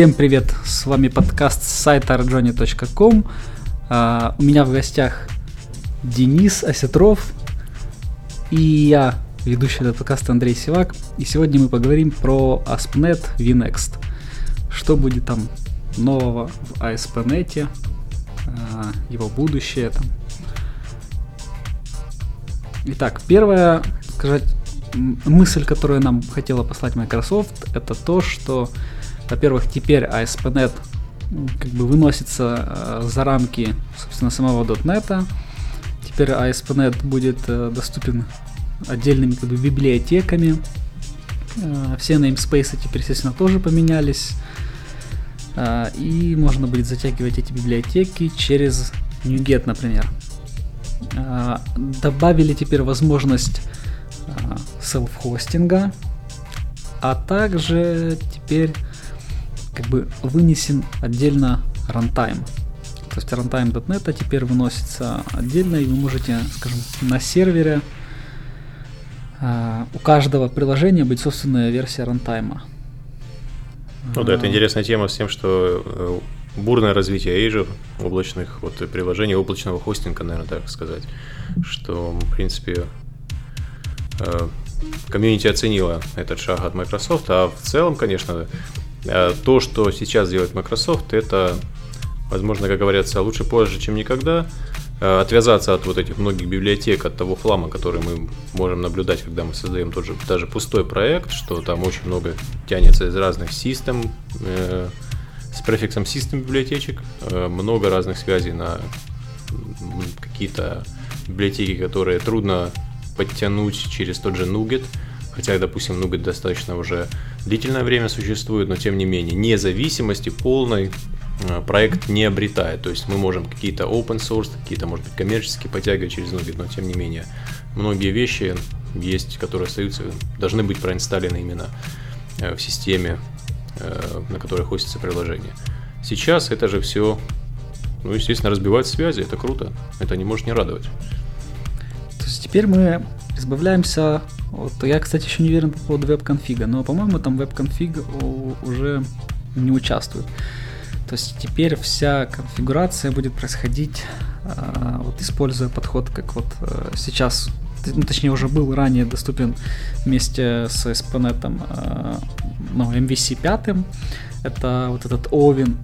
Всем привет, с вами подкаст с сайта rajoni.com. Uh, у меня в гостях Денис Осетров и я, ведущий этого подкаста Андрей Сивак. И сегодня мы поговорим про ASP.NET VNext. Что будет там нового в ASP.NET, uh, его будущее там. Итак, первая, сказать, мысль, которую нам хотела послать Microsoft, это то, что во-первых, теперь ASP.NET как бы выносится э, за рамки, собственно, самого .NET. Теперь ASP.NET будет э, доступен отдельными как бы, библиотеками. Э, все namespace теперь, естественно, тоже поменялись. И можно будет затягивать эти библиотеки через NuGet, например. Добавили теперь возможность селф-хостинга, а также теперь как бы вынесен отдельно рантайм. То есть runtime.net теперь выносится отдельно, и вы можете, скажем, на сервере uh, у каждого приложения быть собственная версия рантайма. Ну да, это интересная тема с тем, что э, бурное развитие Azure, облачных вот, приложений, облачного хостинга, наверное, так сказать, что, в принципе, э, комьюнити оценила этот шаг от Microsoft, а в целом, конечно, Э, то, что сейчас делает Microsoft, это, возможно, как говорится, лучше позже, чем никогда. Э, отвязаться от вот этих многих библиотек, от того хлама, который мы можем наблюдать, когда мы создаем тот же, даже пустой проект, что там очень много тянется из разных систем, э, с префиксом систем библиотечек, э, много разных связей на какие-то библиотеки, которые трудно подтянуть через тот же Nuget. Хотя, допустим, Nugget достаточно уже длительное время существует, но тем не менее независимости полной э, проект не обретает. То есть мы можем какие-то open source, какие-то, может быть, коммерческие подтягивать через Nugget, но тем не менее многие вещи есть, которые остаются, должны быть проинсталлены именно э, в системе, э, на которой хостится приложение. Сейчас это же все, ну, естественно, разбивает связи, это круто, это не может не радовать. То есть теперь мы избавляемся вот, я, кстати, еще не уверен по поводу веб-конфига, но, по-моему, там веб-конфиг уже не участвует. То есть теперь вся конфигурация будет происходить, э, вот используя подход, как вот э, сейчас, ну, точнее уже был ранее доступен вместе с SPNet, э, ну, MVC 5, это вот этот Ovin,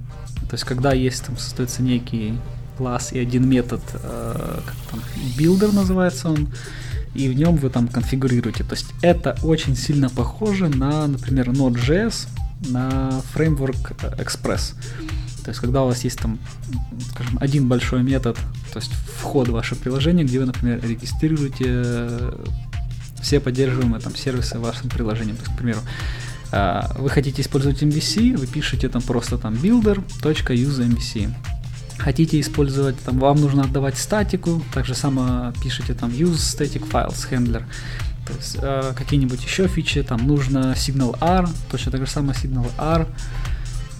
то есть когда есть там создается некий класс и один метод, э, как там, builder называется он, и в нем вы там конфигурируете. То есть это очень сильно похоже на, например, Node.js, на фреймворк Express. То есть, когда у вас есть там, скажем, один большой метод, то есть вход в ваше приложение, где вы, например, регистрируете все поддерживаемые там сервисы в вашем приложении. То есть, к примеру, а, вы хотите использовать MVC, вы пишете там просто там builder.use хотите использовать, там, вам нужно отдавать статику, так же само пишите там use static files handler, то есть э, какие-нибудь еще фичи, там нужно signal R, точно так же самое signal R,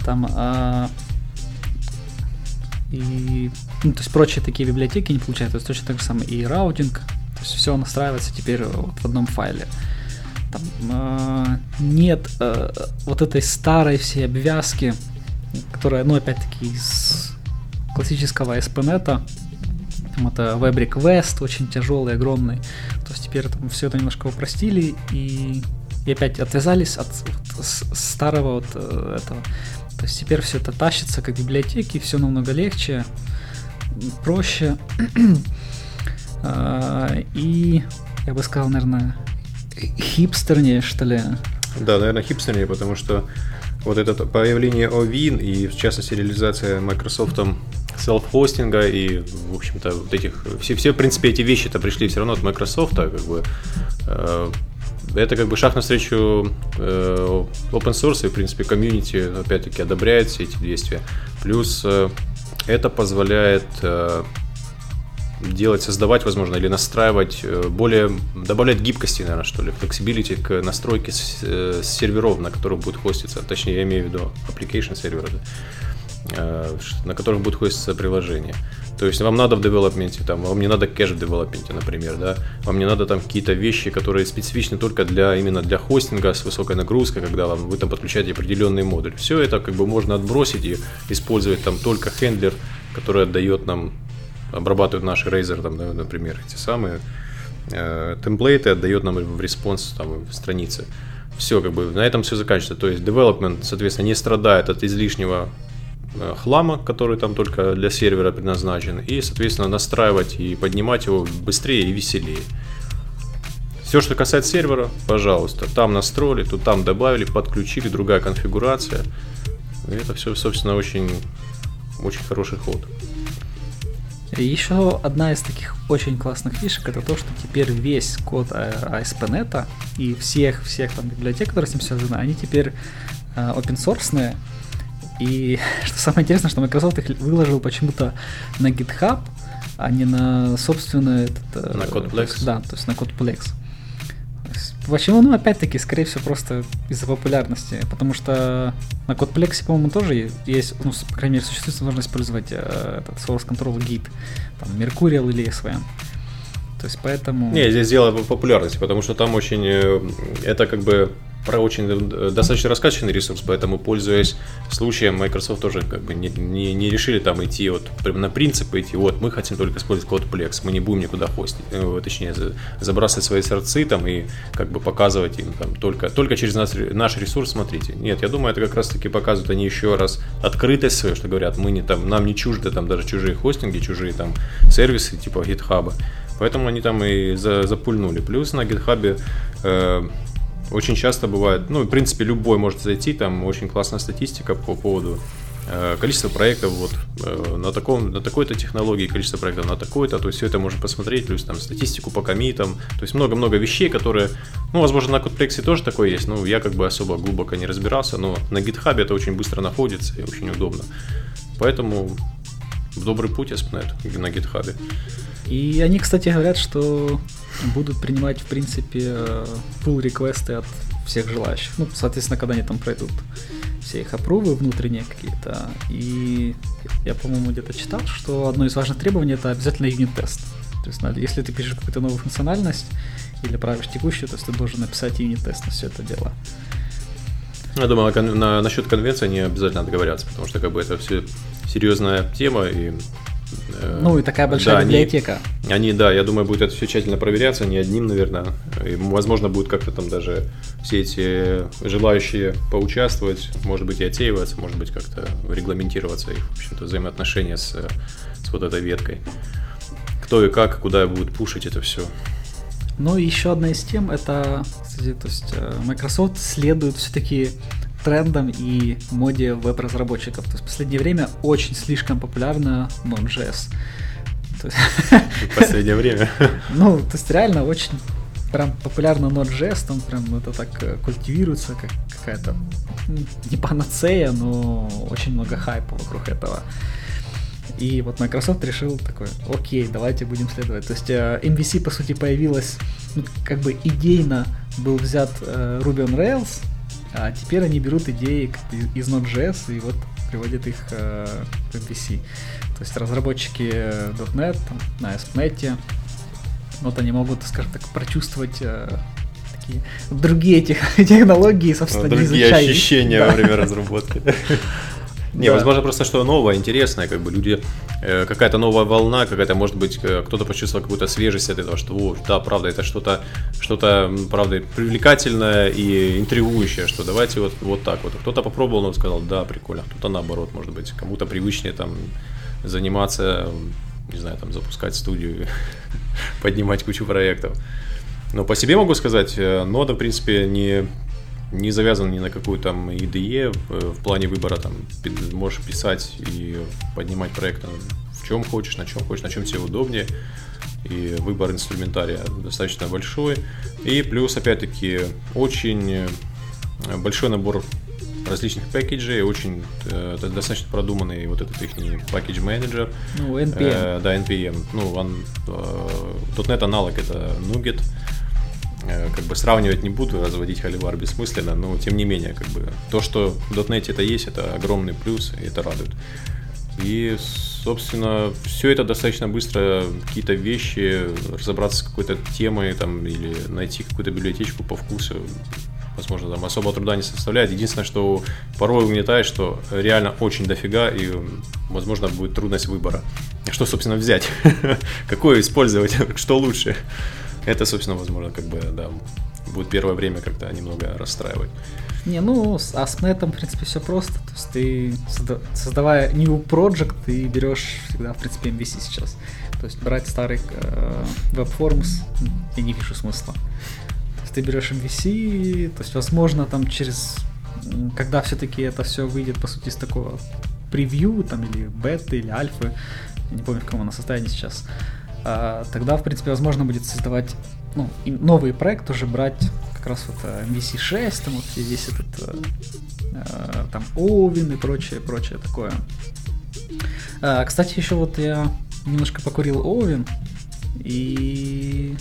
там э, и ну, то есть прочие такие библиотеки не получают, то есть точно так же самое и раутинг, то есть все настраивается теперь вот в одном файле. Там, э, нет э, вот этой старой всей обвязки, которая, ну, опять-таки, из классического ASP.NET. Там это Web Request, очень тяжелый, огромный. То есть теперь там все это немножко упростили и, и опять отвязались от, от старого вот э, этого. То есть теперь все это тащится как библиотеки, все намного легче, проще. А, и я бы сказал, наверное, хипстернее, что ли. Да, наверное, хипстернее, потому что вот это появление OVIN и, в частности, реализация Microsoft селф-хостинга и, в общем-то, вот этих... Все, все, в принципе, эти вещи-то пришли все равно от Microsoft, как бы... Э, это как бы шаг навстречу э, open source, и, в принципе, комьюнити, опять-таки, одобряет все эти действия. Плюс э, это позволяет э, делать, создавать, возможно, или настраивать э, более, добавлять гибкости, наверное, что ли, flexibility к настройке с, э, с серверов, на которых будет хоститься. Точнее, я имею в виду application сервера. На которых будет хоститься приложение. То есть вам надо в девелопменте, там, вам не надо кэш в девелопменте, например, да, вам не надо там какие-то вещи, которые специфичны только для именно для хостинга с высокой нагрузкой, когда вам, вы там подключаете определенный модуль. Все это как бы можно отбросить и использовать там только handler, который отдает нам, обрабатывает наши Razor, там, например, эти самые э, template ы, отдает нам в response там, в странице. Все, как бы на этом все заканчивается. То есть development, соответственно, не страдает от излишнего Э, хлама, который там только для сервера предназначен, и, соответственно, настраивать и поднимать его быстрее и веселее. Все, что касается сервера, пожалуйста, там настроили, тут там добавили, подключили, другая конфигурация. И это все, собственно, очень, очень хороший ход. еще одна из таких очень классных фишек это то, что теперь весь код ASP.NET и всех всех там библиотек, которые с ним связаны, они теперь э, open source, и что самое интересное, что Microsoft их выложил почему-то на GitHub, а не на собственный этот... Э, на Codeplex? Да, то есть на Codeplex. Почему? Ну, опять-таки, скорее всего, просто из-за популярности. Потому что на Codeplex, по-моему, тоже есть, ну, по крайней мере, существует возможность использовать э, этот Source Control Git, там, Mercurial или SVN. То есть поэтому... Не, здесь дело в популярности, потому что там очень... Э, это как бы про очень э, достаточно раскачанный ресурс, поэтому, пользуясь случаем, Microsoft тоже как бы не, не, не решили там идти вот прям на принципы идти, вот мы хотим только использовать код Plex, мы не будем никуда хостить, э, точнее забрасывать свои сердцы там и как бы показывать им там только, только через наш, наш ресурс смотрите. Нет, я думаю, это как раз таки показывают они еще раз открытость свою, что говорят, мы не там, нам не чужды там даже чужие хостинги, чужие там сервисы типа GitHub. Поэтому они там и за, запульнули. Плюс на GitHub э, очень часто бывает, ну, в принципе, любой может зайти, там очень классная статистика по поводу э, количества проектов вот э, на таком на такой-то технологии количество проектов на такой-то то есть все это можно посмотреть плюс там статистику по комитам то есть много-много вещей которые ну возможно на Codeplex тоже такое есть ну я как бы особо глубоко не разбирался но на GitHub это очень быстро находится и очень удобно. Поэтому в добрый путь ASP.NET на GitHub и они, кстати, говорят, что будут принимать, в принципе, pull реквесты от всех желающих. Ну, соответственно, когда они там пройдут все их опрувы внутренние какие-то. И я, по-моему, где-то читал, что одно из важных требований это обязательно юнит-тест. То есть, если ты пишешь какую-то новую функциональность или правишь текущую, то есть ты должен написать юнит-тест на все это дело. Я думаю, на, на, насчет конвенции они обязательно договорятся, потому что как бы это все серьезная тема, и Э, ну и такая большая да, библиотека. Они, они, да, я думаю, будет это все тщательно проверяться, не одним, наверное. И, возможно, будет как-то там даже все эти желающие поучаствовать, может быть, и отсеиваться, может быть, как-то регламентироваться их, в общем-то, взаимоотношения с, с вот этой веткой. Кто и как, куда будет пушить это все. Ну и еще одна из тем, это, кстати, то есть э, Microsoft следует все-таки трендам и моде веб-разработчиков. То есть в последнее время очень слишком популярна Node.js. В последнее время. Ну, то есть реально очень прям популярно Node.js, там прям это так э, культивируется, как какая-то не панацея, но очень много хайпа вокруг этого. И вот Microsoft решил такой, окей, давайте будем следовать. То есть э, MVC, по сути, появилась, ну, как бы идейно был взят э, Ruby on Rails, а теперь они берут идеи из Node.js и вот приводят их э, в MVC. То есть разработчики э, .NET на ASP.NET, вот они могут, скажем так, прочувствовать э, такие другие тех, технологии, собственно, ну, другие ощущения во время разработки. Не, да. возможно, просто что новое, интересное, как бы люди, э, какая-то новая волна, какая-то, может быть, э, кто-то почувствовал какую-то свежесть от этого, что, о, да, правда, это что-то, что-то, правда, привлекательное и интригующее, что давайте вот, вот так вот. Кто-то попробовал, но сказал, да, прикольно, кто-то наоборот, может быть, кому-то привычнее там заниматься, не знаю, там запускать студию, поднимать кучу проектов. Но по себе могу сказать, э, нода, в принципе, не не завязан ни на какую там IDE э, в плане выбора, там можешь писать и поднимать проект в чем хочешь, на чем хочешь, на чем тебе удобнее. И выбор инструментария достаточно большой. И плюс, опять-таки, очень э, большой набор различных пакетжей, очень э, достаточно продуманный вот этот их пакетж менеджер. Ну, NPM. Э, да, NPM. Ну, он, э, .NET аналог это Nugget. э, как бы сравнивать не буду, разводить холивар бессмысленно, но тем не менее, как бы то, что в .NET это есть, это огромный плюс, и это радует. И, собственно, все это достаточно быстро, какие-то вещи, разобраться с какой-то темой там, или найти какую-то библиотечку по вкусу, возможно, там особого труда не составляет. Единственное, что порой угнетает, что реально очень дофига, и, возможно, будет трудность выбора. Что, собственно, взять? Какое использовать? Что лучше? Это, собственно, возможно, как бы, да, будет первое время как-то немного расстраивать. Не, ну, а с нетом, в принципе, все просто. То есть ты, создавая new project, ты берешь всегда, в принципе, MVC сейчас. То есть брать старый э, WebForms, я не вижу смысла. То есть ты берешь MVC, то есть, возможно, там через... Когда все-таки это все выйдет, по сути, из такого превью, там, или беты, или альфы, я не помню, в каком оно состоянии сейчас, тогда, в принципе, возможно будет создавать ну, новый проект, уже брать как раз вот MVC6, э, там вот весь этот э, э, там Овин и прочее, прочее такое. А, кстати, еще вот я немножко покурил Овин, и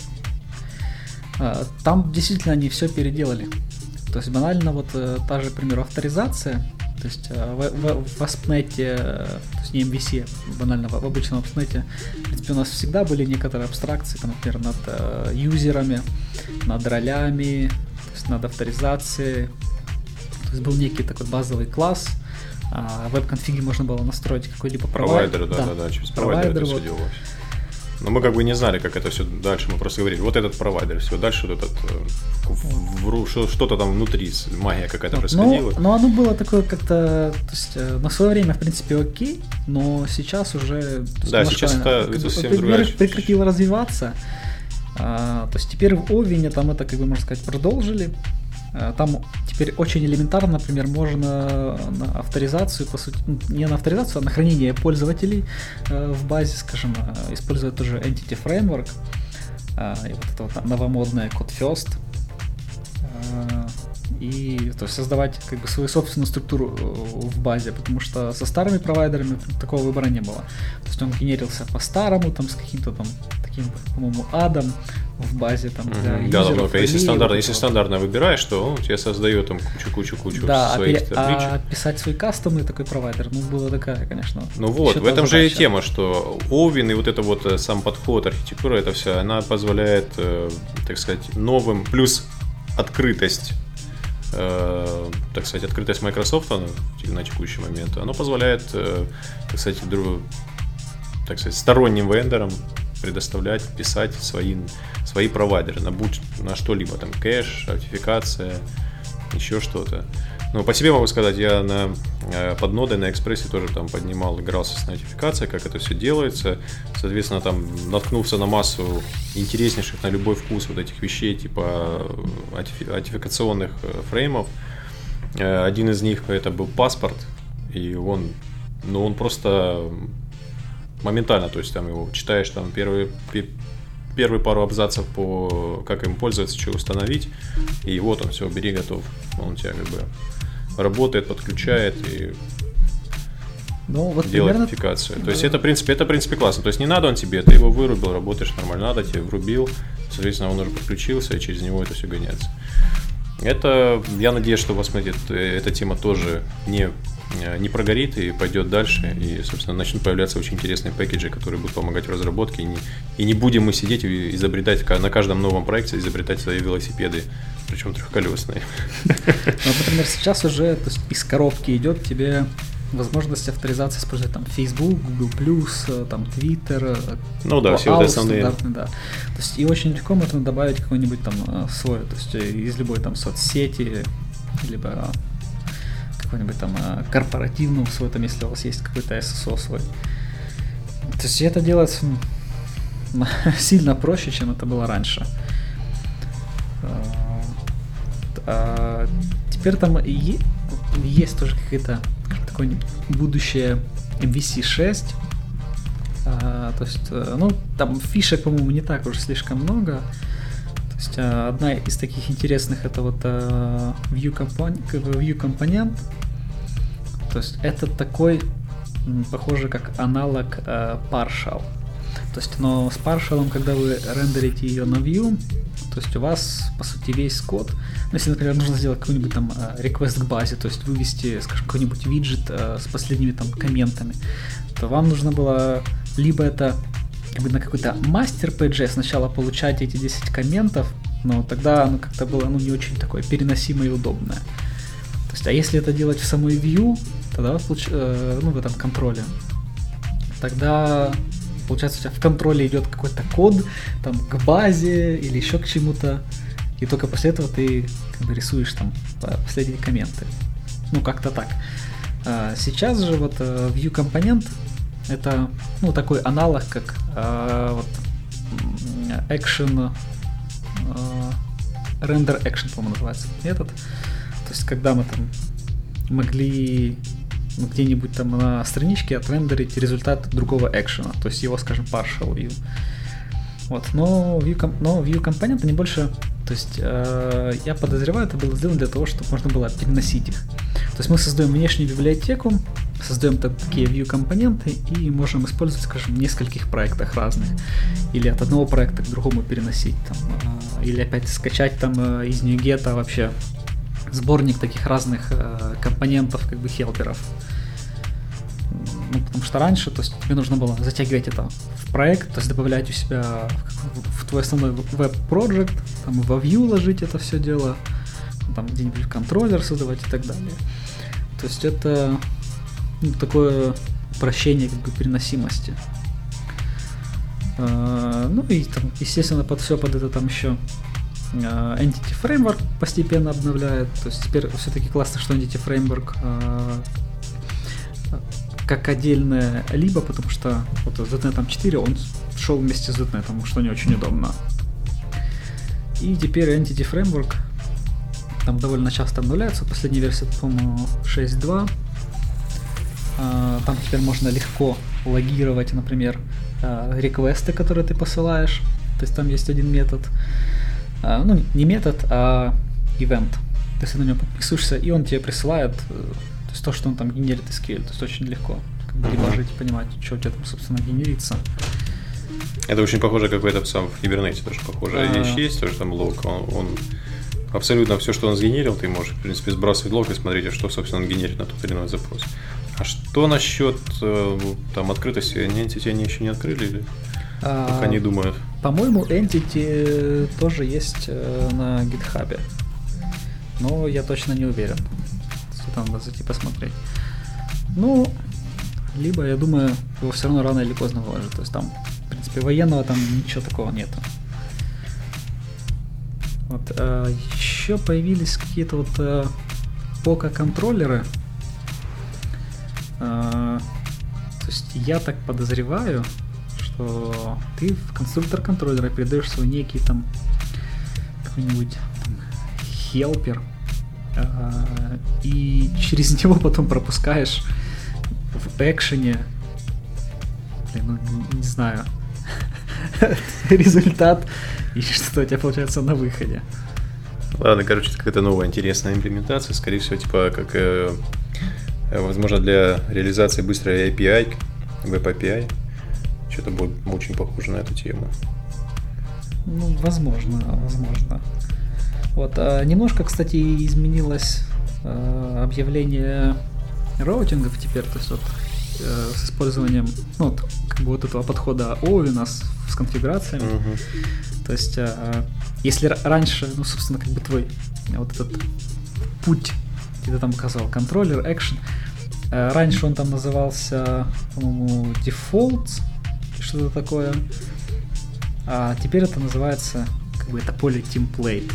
а, там действительно они все переделали. То есть банально вот та же, к примеру, авторизация, то есть в, в, в ASP.NET, не MVC, банально в, обычном ASP.NET, в принципе, у нас всегда были некоторые абстракции, там, например, над э, юзерами, над ролями, над авторизацией. То есть был некий такой базовый класс, а в веб-конфиге можно было настроить какой-либо провайдер. Провайдер, да, да, да, через провайдер, провайдер это вот. все делалось. Но мы как бы не знали, как это все дальше. Мы просто говорили, вот этот провайдер, все, дальше вот этот э, что-то там внутри, магия какая-то происходила. Но оно было такое как-то, то есть э, на свое время, в принципе, окей, но сейчас уже... Да, сейчас это, это совсем другая Прекратило развиваться. А, то есть теперь в Овине там это, как бы, можно сказать, продолжили. А, там теперь очень элементарно, например, можно на авторизацию, по сути, не на авторизацию, а на хранение пользователей э, в базе, скажем, э, использовать тоже Entity Framework. И вот это вот новомодное Code и то есть создавать как бы свою собственную структуру э, в базе, потому что со старыми провайдерами такого выбора не было. То есть он генерился по-старому, там с каким-то там таким, по-моему, адом в базе там для mm-hmm. Да, ну, если стандартно, если стандартно выбираешь, то он тебе создает там кучу-кучу-кучу да, а своих а, а писать свой кастомный такой провайдер, ну, было такая, конечно. Ну вот, в этом задача. же и тема, что Овин и вот это вот э, сам подход, архитектура, это все, она позволяет, э, так сказать, новым, плюс открытость э, так сказать, открытость Microsoft на текущий момент, оно позволяет, э, так сказать, друг, так сказать, сторонним вендорам предоставлять, писать свои, свои провайдеры на, будь, на что-либо, там, кэш, аутентификация, еще что-то. Ну, по себе могу сказать, я на, э, под нодой на экспрессе тоже там поднимал, игрался с нотификацией, как это все делается. Соответственно, там наткнулся на массу интереснейших на любой вкус вот этих вещей, типа э, фреймов. Э, один из них это был паспорт, и он, ну, он просто моментально, то есть там его читаешь там первые первые пару абзацев по как им пользоваться, что установить, и вот он, все, бери, готов. Он у тебя как бы работает, подключает и ну, вот делает примерно... идентификацию. То есть это, в принципе, это, в принципе, классно. То есть не надо он тебе, ты его вырубил, работаешь нормально, надо тебе врубил, соответственно, он уже подключился, и через него это все гоняется. Это, я надеюсь, что у вас смотрит, эта тема тоже не, не прогорит и пойдет дальше, и, собственно, начнут появляться очень интересные пэкэджи, которые будут помогать в разработке, и не, и не будем мы сидеть и изобретать на каждом новом проекте, изобретать свои велосипеды причем трехколесные. Ну, например, сейчас уже то есть, из коробки идет тебе возможность авторизации использовать там Facebook, Google+, э, там Twitter, э, ну да, все вот основные. Да. То есть и очень легко можно добавить какой-нибудь там э, свой, то есть из любой там соцсети, либо какой-нибудь там корпоративного свой, там если у вас есть какой-то SSO свой. То есть это делается сильно проще, чем это было раньше. А, теперь там и, есть тоже какая-то такое будущее MVC 6. А, то есть, э, ну, там фишек, по-моему, не так уж слишком много. То есть а, одна из таких интересных это вот а, view, view компонент. То есть это такой, похоже, как аналог а, partial. То есть, но с Partial, когда вы рендерите ее на View, то есть у вас, по сути, весь код, ну, если, например, нужно сделать какой-нибудь там request к базе, то есть вывести, скажем, какой-нибудь виджет с последними там комментами, то вам нужно было либо это как бы на какой-то мастер PG сначала получать эти 10 комментов, но тогда оно как-то было ну, не очень такое переносимое и удобное. То есть, а если это делать в самой view, тогда э, ну, в этом контроле, тогда получается у тебя в контроле идет какой-то код там к базе или еще к чему-то, и только после этого ты как бы рисуешь там последние комменты. Ну, как-то так. А сейчас же вот э, view компонент это ну такой аналог как э, вот action э, render action, по-моему, называется метод. То есть, когда мы там могли где-нибудь там на страничке отрендерить результат другого экшена, то есть его, скажем, partial view. Вот, но view, но view компонент они больше, то есть э, я подозреваю, это было сделано для того, чтобы можно было переносить их. То есть мы создаем внешнюю библиотеку, создаем такие view компоненты и можем использовать, скажем, в нескольких проектах разных. Или от одного проекта к другому переносить. Там, э, или опять скачать там э, из NuGet вообще сборник таких разных э, компонентов, как бы хелперов. Ну, потому что раньше, то есть тебе нужно было затягивать это в проект, то есть добавлять у себя в, в твой основной веб-проект, там во view ложить это все дело, там где-нибудь контроллер создавать и так далее. То есть это ну, такое упрощение как бы переносимости. Uh, ну и там, естественно, под все под это там еще Entity Framework постепенно обновляет. То есть теперь все-таки классно, что Entity Framework uh, как отдельная либо, потому что вот с .NET 4 он шел вместе с .NET, что не очень удобно. И теперь Entity Framework там довольно часто обновляется. Последняя версия, по-моему, 6.2. А, там теперь можно легко логировать, например, реквесты, которые ты посылаешь. То есть там есть один метод. А, ну, не метод, а event. То есть ты на него подписываешься, и он тебе присылает э, то, есть то что он там генерит SQL. То есть очень легко как бы дебажить понимать, что у тебя там, собственно, генерится. Это очень похоже, как в этом самом в Hibernate тоже похоже. А... Вещь есть, тоже там лог, он, он абсолютно все, что он сгенерил, ты можешь, в принципе, сбрасывать лог и смотреть, что, собственно, он генерит на тот или иной запрос. А что насчет э, там открытости? Они еще не открыли или пока не думают? По-моему, Entity тоже есть э, на GitHub. Но я точно не уверен. Там надо зайти посмотреть. Ну, либо, я думаю, его все равно рано или поздно выложат. То есть там, в принципе, военного там ничего такого нету. Вот, а, еще появились какие-то вот а, пока-контроллеры. А, то есть я так подозреваю, что ты в конструктор контроллера передаешь свой некий там какой-нибудь хелпер, а, и через него потом пропускаешь в экшене, блин, ну не, знаю, результат и что у тебя получается на выходе. Ладно, короче, это какая-то новая интересная имплементация, скорее всего, типа как, э, возможно, для реализации быстрой API, Web API, что-то будет очень похоже на эту тему. Ну, возможно, возможно. Вот, а немножко, кстати, изменилось э, объявление роутингов теперь, то есть вот э, с использованием, ну, вот, как бы вот этого подхода Овина с, с конфигурациями. Uh-huh. То есть, э, если раньше, ну, собственно, как бы твой вот этот путь, где ты там указал, контроллер, action, э, раньше он там назывался, по-моему, default, что-то такое, а теперь это называется, как бы это поле template.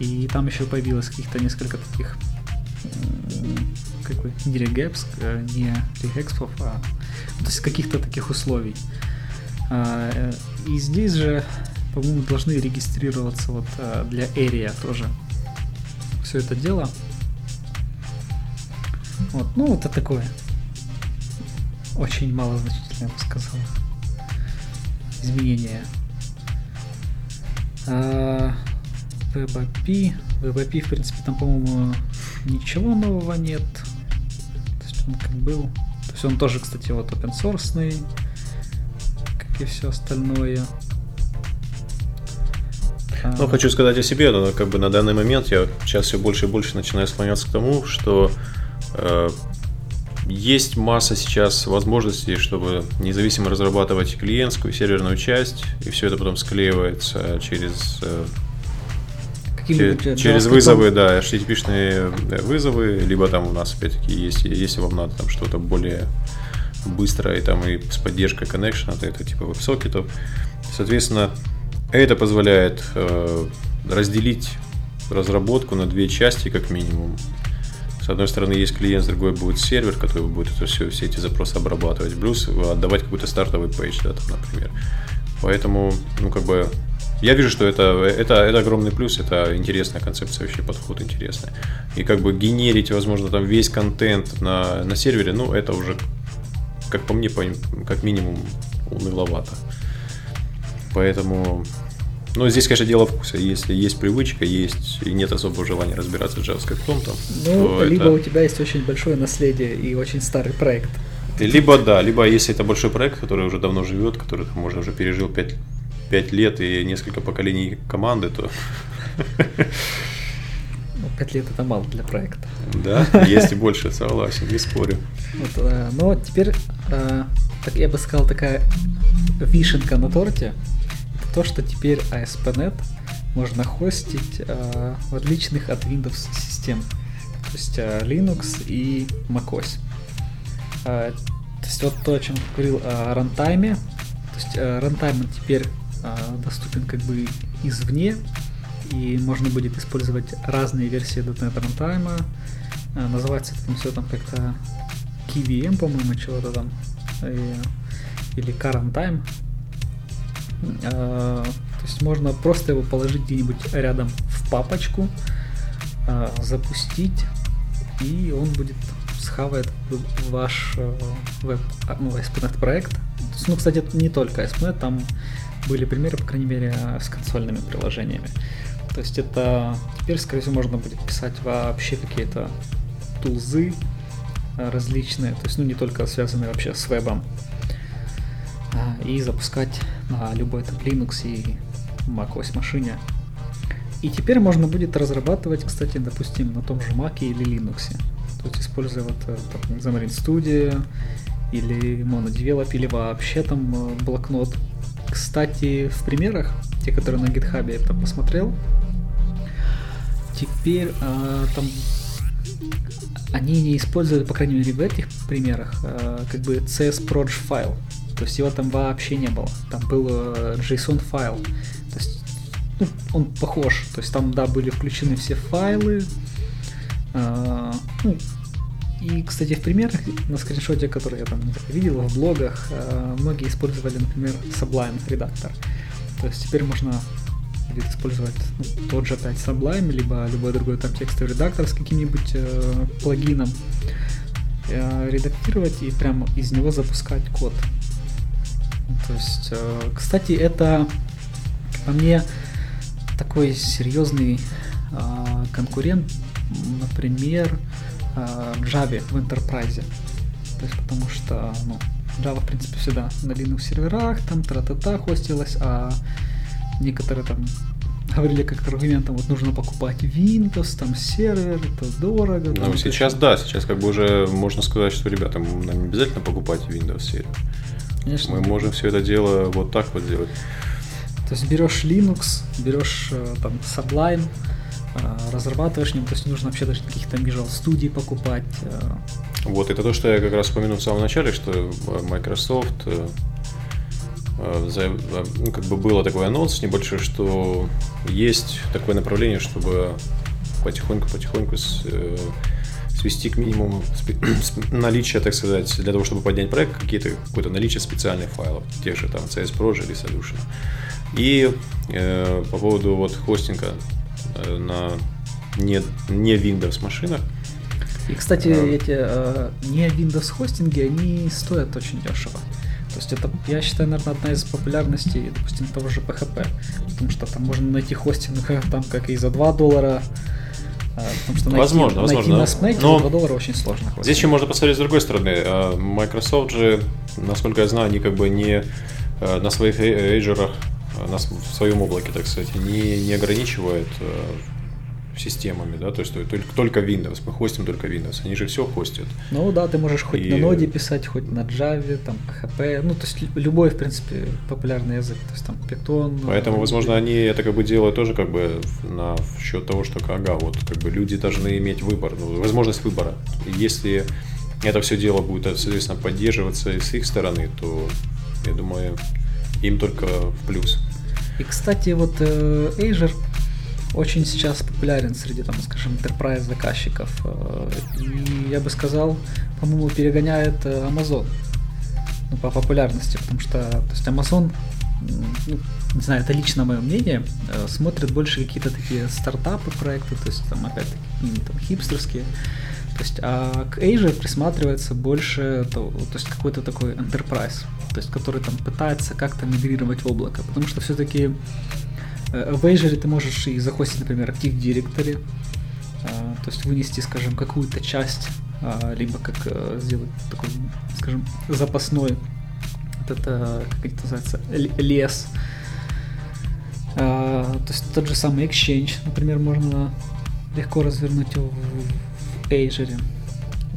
И там еще появилось каких-то несколько таких как бы не регепс, э, не регекспов, а то есть каких-то таких условий. А, э, и здесь же, по-моему, должны регистрироваться вот э, для Area тоже все это дело. Вот, ну вот это такое очень малозначительное, я бы сказал, изменение. А, WebAPI. WebAPI, в принципе, там, по-моему, ничего нового нет он как был. То есть он тоже, кстати, вот open source, как и все остальное. Ну, хочу сказать о себе, но как бы на данный момент я сейчас все больше и больше начинаю склоняться к тому, что э, есть масса сейчас возможностей, чтобы независимо разрабатывать клиентскую серверную часть, и все это потом склеивается через э, через вызовы, да, HTTP-шные э, вызовы, либо там у нас опять-таки есть, если вам надо там что-то более быстрое, и там и с поддержкой connection, то это типа веб-сокетов. Соответственно, это позволяет э, разделить разработку на две части как минимум. С одной стороны есть клиент, с другой будет сервер, который будет это все, все эти запросы обрабатывать, плюс отдавать какой-то стартовый пейдж, да, там, например. Поэтому, ну, как бы, я вижу, что это, это, это огромный плюс, это интересная концепция, вообще подход интересный. И как бы генерить, возможно, там весь контент на, на сервере, ну, это уже, как по мне, как минимум, уныловато. Поэтому ну, здесь, конечно, дело вкуса. Если есть привычка, есть и нет особого желания разбираться с JavaScript, там, ну, либо это... у тебя есть очень большое наследие и очень старый проект. Либо да, либо если это большой проект, который уже давно живет, который там, можно уже пережил 5, 5 лет и несколько поколений команды, то... Ну, 5 лет это мало для проекта. Да, есть и больше, согласен, не спорю. Вот, э, но теперь, э, так я бы сказал, такая вишенка на торте то, что теперь ASP.NET можно хостить э, в отличных от Windows систем, то есть э, Linux и macOS. Э, то есть вот то, о чем говорил о рантайме, то есть э, рантайм теперь э, доступен как бы извне, и можно будет использовать разные версии .NET рантайма. Э, называется это там все там как-то KVM, по-моему, чего-то там, э, или Current а, то есть можно просто его положить где-нибудь рядом в папочку, а, запустить, и он будет схавает ваш э, веб, а, ну, ASP.NET проект. ну, кстати, не только ASP.NET, там были примеры, по крайней мере, с консольными приложениями. То есть это теперь, скорее всего, можно будет писать вообще какие-то тулзы различные, то есть, ну, не только связанные вообще с вебом, и запускать на любой там Linux и macOS машине. И теперь можно будет разрабатывать, кстати, допустим, на том же Mac или Linux. То есть используя вот э, там, Xamarin Studio или MonoDevelop или вообще там э, блокнот. Кстати, в примерах, те, которые на GitHub я там посмотрел, теперь а, там они не используют, по крайней мере, в этих примерах, а, как бы CSproj файл. То есть его там вообще не было. Там был э, JSON файл. То есть ну, он похож. То есть там, да, были включены все файлы. Э, ну, и, кстати, в примерах на скриншоте, который я там видел в блогах, э, многие использовали, например, Sublime редактор. То есть теперь можно будет использовать ну, тот же опять Sublime, либо любой другой там текстовый редактор с каким-нибудь э, плагином, э, редактировать и прямо из него запускать код. То есть, э, кстати, это по мне такой серьезный э, конкурент, например, э, Java в Enterprise. То есть, потому что, ну, Java, в принципе, всегда на Linux серверах, там тра-та-та хостилась, а некоторые там говорили как аргументом, вот нужно покупать Windows, там сервер, это дорого. Ну, сейчас да, сейчас как бы уже можно сказать, что ребятам нам не обязательно покупать Windows сервер. Конечно. Мы можем все это дело вот так вот делать. То есть берешь Linux, берешь э, там Sublime, э, разрабатываешь ним, то есть не нужно вообще даже каких-то Visual Studio покупать. Э. Вот, это то, что я как раз упомянул в самом начале, что Microsoft ну, как бы было такой анонс небольшой, что есть такое направление, чтобы потихоньку-потихоньку свести к минимуму наличие, так сказать, для того, чтобы поднять проект, какие-то, какое-то наличие специальных файлов, тех же там CS Proj или Solution. И э, по поводу вот хостинга э, на не, не Windows машинах. И, кстати, а, эти э, не Windows хостинги, они стоят очень дешево. То есть это, я считаю, наверное, одна из популярностей, допустим, того же PHP. Потому что там можно найти хостинг там как и за 2 доллара, потому что найти, возможно, найти возможно. на снеке Но 2 доллара очень сложно. Здесь еще можно посмотреть с другой стороны. А, Microsoft же, насколько я знаю, они как бы не на своих эйджерах, на, в своем облаке, так сказать, не, не ограничивает системами, да, то есть только, только Windows, мы хостим только Windows, они же все хостят. Ну да, ты можешь хоть и... на ноде писать, хоть на Java, там, PHP, ну то есть любой, в принципе, популярный язык, то есть там Python. Поэтому, возможно, они это как бы делают тоже как бы на в счет того, что ага, вот как бы люди должны иметь выбор, ну, возможность выбора. Если это все дело будет, соответственно, поддерживаться с их стороны, то я думаю, им только в плюс. И, кстати, вот э, Azure очень сейчас популярен среди, там, скажем, enterprise заказчиков. Э, и я бы сказал, по-моему, перегоняет э, Amazon ну, по популярности, потому что то есть Amazon, ну, не знаю, это лично мое мнение, э, смотрит больше какие-то такие стартапы проекты, то есть там опять-таки там, хипстерские. То есть, а к Azure присматривается больше, то, то есть какой-то такой enterprise, то есть который там пытается как-то мигрировать в облако, потому что все-таки в Azure ты можешь и захостить, например, Active Directory, а, то есть вынести, скажем, какую-то часть, а, либо как э, сделать такой, скажем, запасной, вот это, как это называется, лес. А, то есть тот же самый Exchange, например, можно легко развернуть в Azure.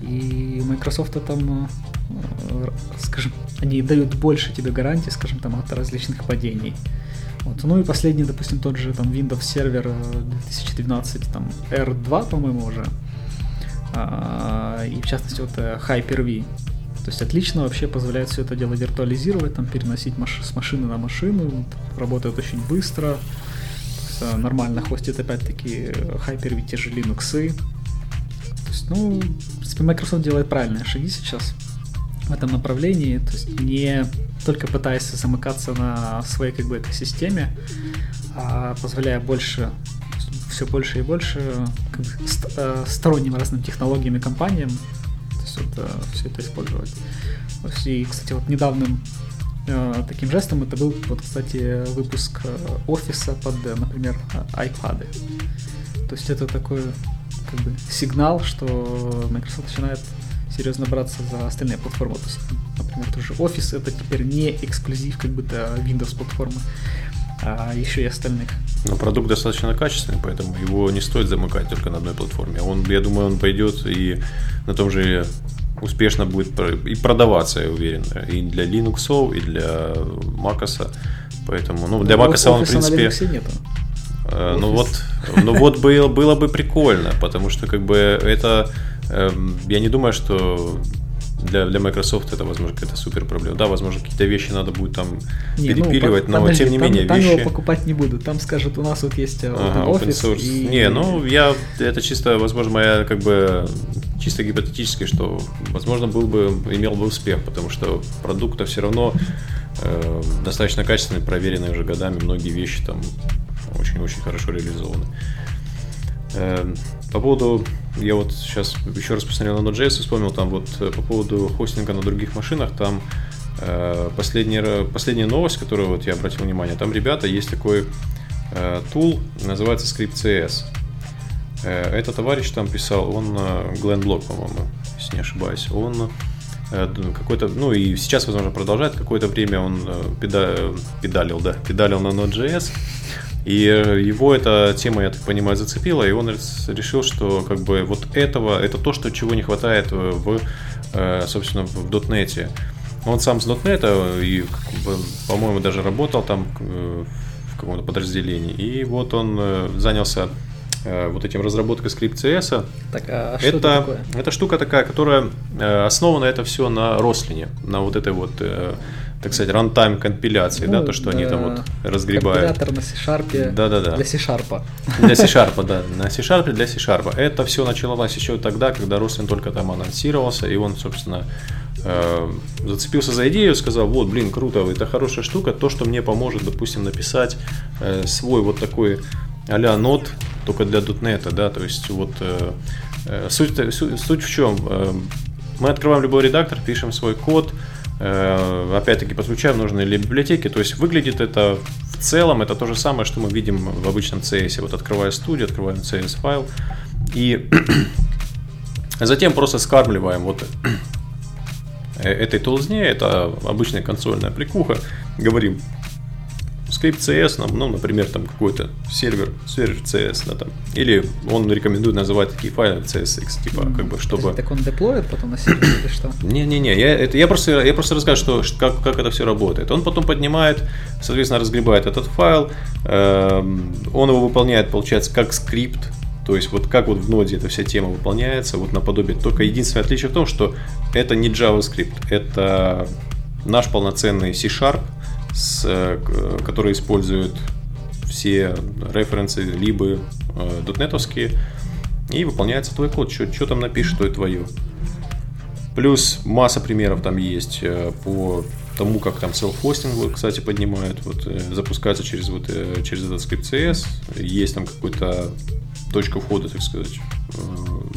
И Microsoft там, э, скажем, они дают больше тебе гарантий, скажем, там от различных падений. Вот. Ну и последний, допустим, тот же там Windows Server 2012, э, там R2, по-моему, уже. А, и в частности вот э, Hyper-V. То есть отлично вообще позволяет все это дело виртуализировать, там переносить маш- с машины на машину, работает очень быстро, э, нормально хостит опять-таки Hyper-V, те же Linux. То есть, ну, в принципе, Microsoft делает правильные шаги сейчас в этом направлении, то есть не только пытаясь замыкаться на своей как бы этой системе, а позволяя больше все больше и больше как бы, ст- э, сторонним разным технологиям и компаниям то есть вот, э, все это использовать. И, кстати, вот недавним э, таким жестом это был, вот, кстати, выпуск э, офиса под, э, например, iPad. То есть это такой как бы сигнал, что Microsoft начинает серьезно браться за остальные платформы. То есть, например, тоже Office это теперь не эксклюзив как бы то Windows платформы, а еще и остальных. Но продукт достаточно качественный, поэтому его не стоит замыкать только на одной платформе. Он, я думаю, он пойдет и на том же успешно будет и продаваться, я уверен, и для Linux, и для MacOS. Поэтому, ну, для MacOS он, в принципе... На нету. Э, ну вот, ну вот было, было бы прикольно, потому что как бы это я не думаю, что для, для Microsoft это, возможно, какая-то супер проблема. Да, возможно, какие-то вещи надо будет там не, ну, перепиливать, ну, но подожди, тем не там, менее там вещи... его покупать не буду. Там скажут, у нас вот есть э, ага, open source. И... Не, ну я это чисто, возможно, моя как бы чисто гипотетически, что, возможно, был бы имел бы успех, потому что продукт все равно э, достаточно качественный, проверенный уже годами, многие вещи там очень-очень хорошо реализованы. Э, по поводу, я вот сейчас еще раз посмотрел на Node.js и вспомнил там вот э, по поводу хостинга на других машинах, там э, последняя, последняя новость, которую вот я обратил внимание, там, ребята, есть такой э, тул, называется Script.cs. Э, этот товарищ там писал, он э, Глен Блок, по-моему, если не ошибаюсь, он э, какой-то, ну и сейчас, возможно, продолжает, какое-то время он педа, педалил, да, педалил на Node.js, и э, его эта тема, я так понимаю, зацепила, и он решил, что как бы вот этого, это то, что чего не хватает э, в, э, собственно, в .NET. Он сам с .NET и, по-моему, даже работал там в каком-то подразделении. И вот он занялся вот этим разработкой скрипт CS. Так, а что это, это такое? Это штука такая, которая основана это все на Рослине, на вот этой вот так сказать, рантайм компиляции, ну, да, то, что да, они там вот разгребают. Компилятор на C-Sharp да, да, да. для C-Sharp. Для C-Sharp, да, на C-Sharp для C-Sharp. Это все началось еще тогда, когда Рослин только там анонсировался, и он, собственно, э, зацепился за идею, сказал, вот, блин, круто, это хорошая штука, то, что мне поможет, допустим, написать э, свой вот такой а-ля нот, только для .NET, да, то есть вот э, суть, суть в чем? Мы открываем любой редактор, пишем свой код, Э, опять-таки подключаем нужные библиотеки. То есть выглядит это в целом, это то же самое, что мы видим в обычном CS. Вот открывая студию, открываем CS файл и затем просто скармливаем вот этой толзне, это обычная консольная прикуха, говорим, скрипт CS, ну, например, там какой-то сервер, сервер CS, да, там, или он рекомендует называть такие файлы CSX, типа, mm-hmm. как бы, чтобы... Так он деплоит потом на сервер или что? Не-не-не, я, это, я, просто, я просто расскажу, что, как, как это все работает. Он потом поднимает, соответственно, разгребает этот файл, э, он его выполняет, получается, как скрипт, то есть вот как вот в ноде эта вся тема выполняется, вот наподобие. Только единственное отличие в том, что это не JavaScript, это наш полноценный C-Sharp, с, э, который использует все референсы, либо э, дотнетовские, и выполняется твой код. Что там напишешь, то и твое. Плюс масса примеров там есть э, по тому, как там self-hosting, кстати, поднимают, вот, запускается через, вот, через этот скрипт CS, есть там какой-то точка входа, так сказать,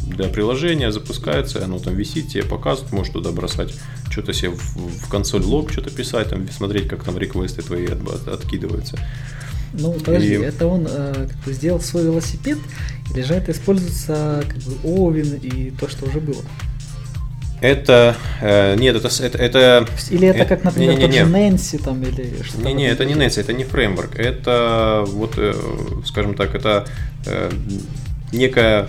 для приложения, запускается, оно там висит, тебе показывает, можешь туда бросать что-то себе в, в консоль лог, что-то писать, там, смотреть, как там реквесты твои от, от, откидываются. Ну, подожди, и... это он э, как бы сделал свой велосипед, или же это используется как бы Овен и то, что уже было? Это э, нет, это это, это или это, это как, например, не, не, не, тот же Нэнси там или что-то. Не, не, это не Нэнси, это не фреймворк, это вот, э, скажем так, это э, некая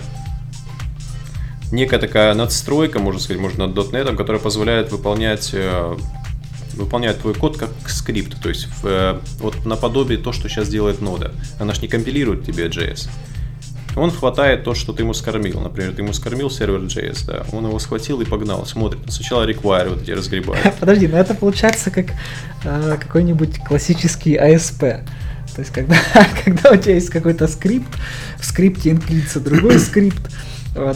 некая такая надстройка, можно сказать, можно над .NET, которая позволяет выполнять э, выполняет твой код как скрипт, то есть в, э, вот наподобие то, что сейчас делает нода. Она же не компилирует тебе JS. Он хватает то, что ты ему скормил. Например, ты ему скормил сервер JS, да. Он его схватил и погнал. Смотрит. Сначала require вот эти разгребает. Подожди, но это получается как э, какой-нибудь классический ASP. То есть, когда, когда у тебя есть какой-то скрипт, в скрипте инклится другой скрипт,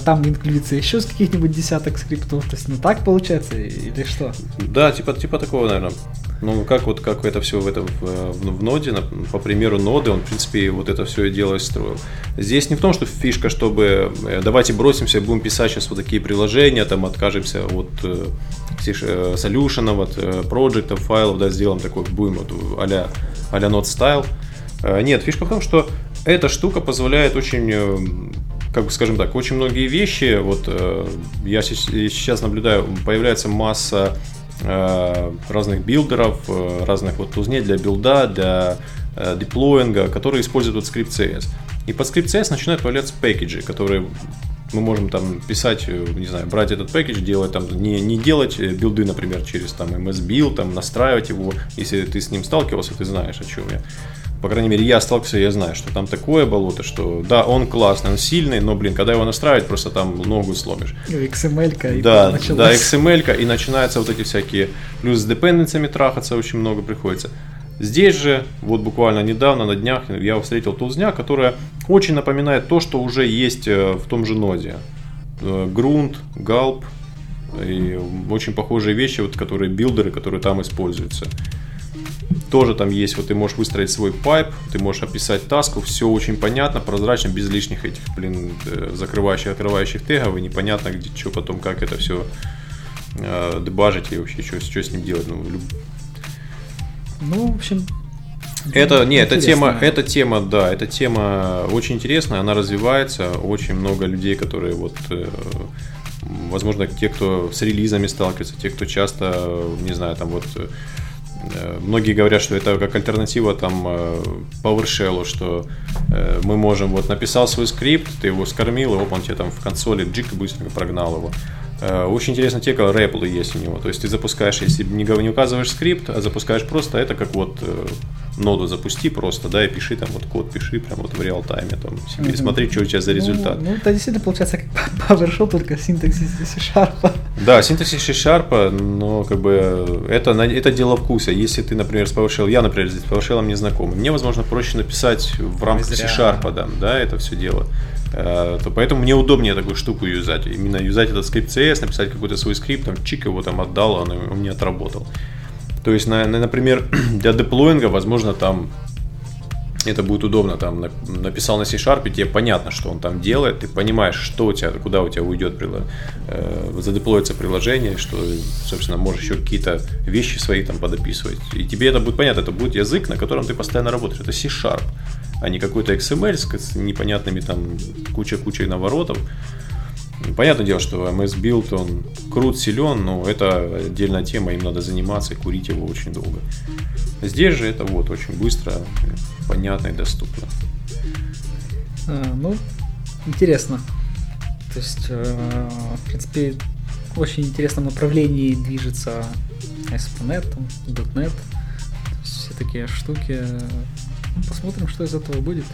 там инклюдится еще с каких-нибудь десяток скриптов, то есть ну так получается или что? Да, типа, типа такого, наверное. Ну, как вот как это все в, этом, в, в, в ноде, по примеру ноды, он, в принципе, вот это все и дело строил. Здесь не в том, что фишка, чтобы э, давайте бросимся, будем писать сейчас вот такие приложения, там откажемся от э, solution, от проектов, файлов, да, сделаем такой, будем вот а-ля, а-ля node style. Нет, фишка в том, что эта штука позволяет очень как бы, скажем так, очень многие вещи, вот э, я сейчас наблюдаю, появляется масса э, разных builder ов, э, разных вот тузней для build а, для deploying а, которые используют вот ScriptCS. И под ScriptCS начинают появляться package и, которые мы можем там писать, не знаю, брать этот пакет, делать там, не, не делать build ы, например, через там MSBuild, там настраивать его. Если ты с ним сталкивался, ты знаешь, о чем я по крайней мере, я сталкивался, я знаю, что там такое болото, что да, он классный, он сильный, но, блин, когда его настраивать, просто там ногу сломишь. XML -ка и Да, да, XML -ка, и начинаются вот эти всякие, плюс с dependency ями трахаться очень много приходится. Здесь же, вот буквально недавно, на днях, я встретил тулзня, которая очень напоминает то, что уже есть э, в том же Node. Э, Grunt, Gulp, и очень похожие вещи, вот, которые builder ы, которые там используются тоже там есть, вот ты можешь выстроить свой pipe, ты можешь описать task у, все очень понятно, прозрачно, без лишних этих, блин, э, закрывающих, открывающих тегов, и непонятно, где, что потом, как это все э, дебажить и вообще, что, что с ним делать. Ну, люб... ну в общем, это, не, эта тема, эта тема, да, эта тема очень интересная, она развивается, очень много людей, которые вот, э, возможно, те, кто с релизами сталкивается, те, кто часто, не знаю, там вот Э, многие говорят, что это как альтернатива там э, PowerShell, что э, мы можем, вот написал свой скрипт, ты его скормил, и оп, он тебе там в консоли джик быстренько прогнал его. Очень интересно те, как рэплы есть у него. То есть ты запускаешь, если не, не указываешь скрипт, а запускаешь просто это как вот ноду запусти просто, да, и пиши там вот код, пиши прям вот в реал-тайме там себе, mm-hmm. смотри, что у тебя за ну, результат. Ну, ну, это действительно получается как PowerShell, только синтаксис C-Sharp. Да, синтаксис C-Sharp, но как бы это, это дело вкуса. Если ты, например, с PowerShell, я, например, здесь с PowerShell не знаком, мне, возможно, проще написать в рамках C-Sharp, да, да, это все дело. Э, то поэтому мне удобнее такую штуку юзать. Именно юзать этот скрипт CS, написать какой-то свой скрипт, там чик его там отдал, он, он мне отработал. То есть, на, на, например, для деплоинга, возможно, там это будет удобно, там написал на C-Sharp, и тебе понятно, что он там делает, ты понимаешь, что у тебя, куда у тебя уйдет, э, задеплоится приложение, что, собственно, можешь еще какие-то вещи свои там подописывать. И тебе это будет понятно, это будет язык, на котором ты постоянно работаешь, это C-Sharp, а не какой-то XML с непонятными там куча-кучей наворотов. Понятное дело, что MS Build, он крут, силен, но это отдельная тема, им надо заниматься и курить его очень долго. Здесь же это вот очень быстро, понятно и доступно. А, ну, интересно. То есть, э, в принципе, в очень интересном направлении движется ASP.NET, .NET, все такие штуки. Посмотрим, что из этого будет.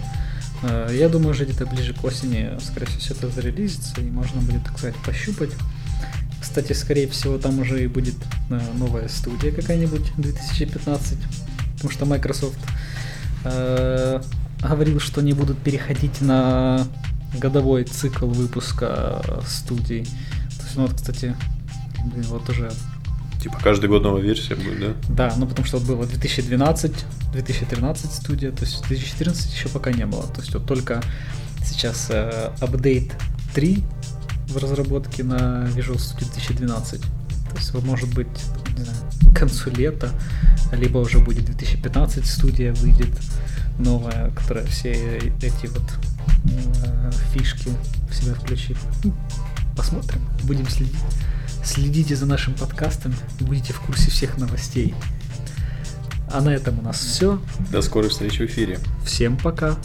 Э, я думаю, уже где-то ближе к осени, скорее всего, все это зарелизится, и можно будет, так сказать, пощупать. Кстати, скорее всего, там уже и будет э, новая студия какая-нибудь 2015, потому что Microsoft э, говорил, что они будут переходить на годовой цикл выпуска студий. То есть, ну вот, кстати, вот уже Типа каждый год новая версия будет, да? Да, ну потому что вот было 2012, 2013 студия, то есть 2014 еще пока не было. То есть вот только сейчас э, апдейт 3 в разработке на Visual Studio 2012. То есть может быть, не знаю, к концу лета, либо уже будет 2015 студия выйдет новая, которая все эти вот э, фишки в себя включит. Посмотрим, будем следить. Следите за нашим подкастом и будете в курсе всех новостей. А на этом у нас все. До скорой встречи в эфире. Всем пока.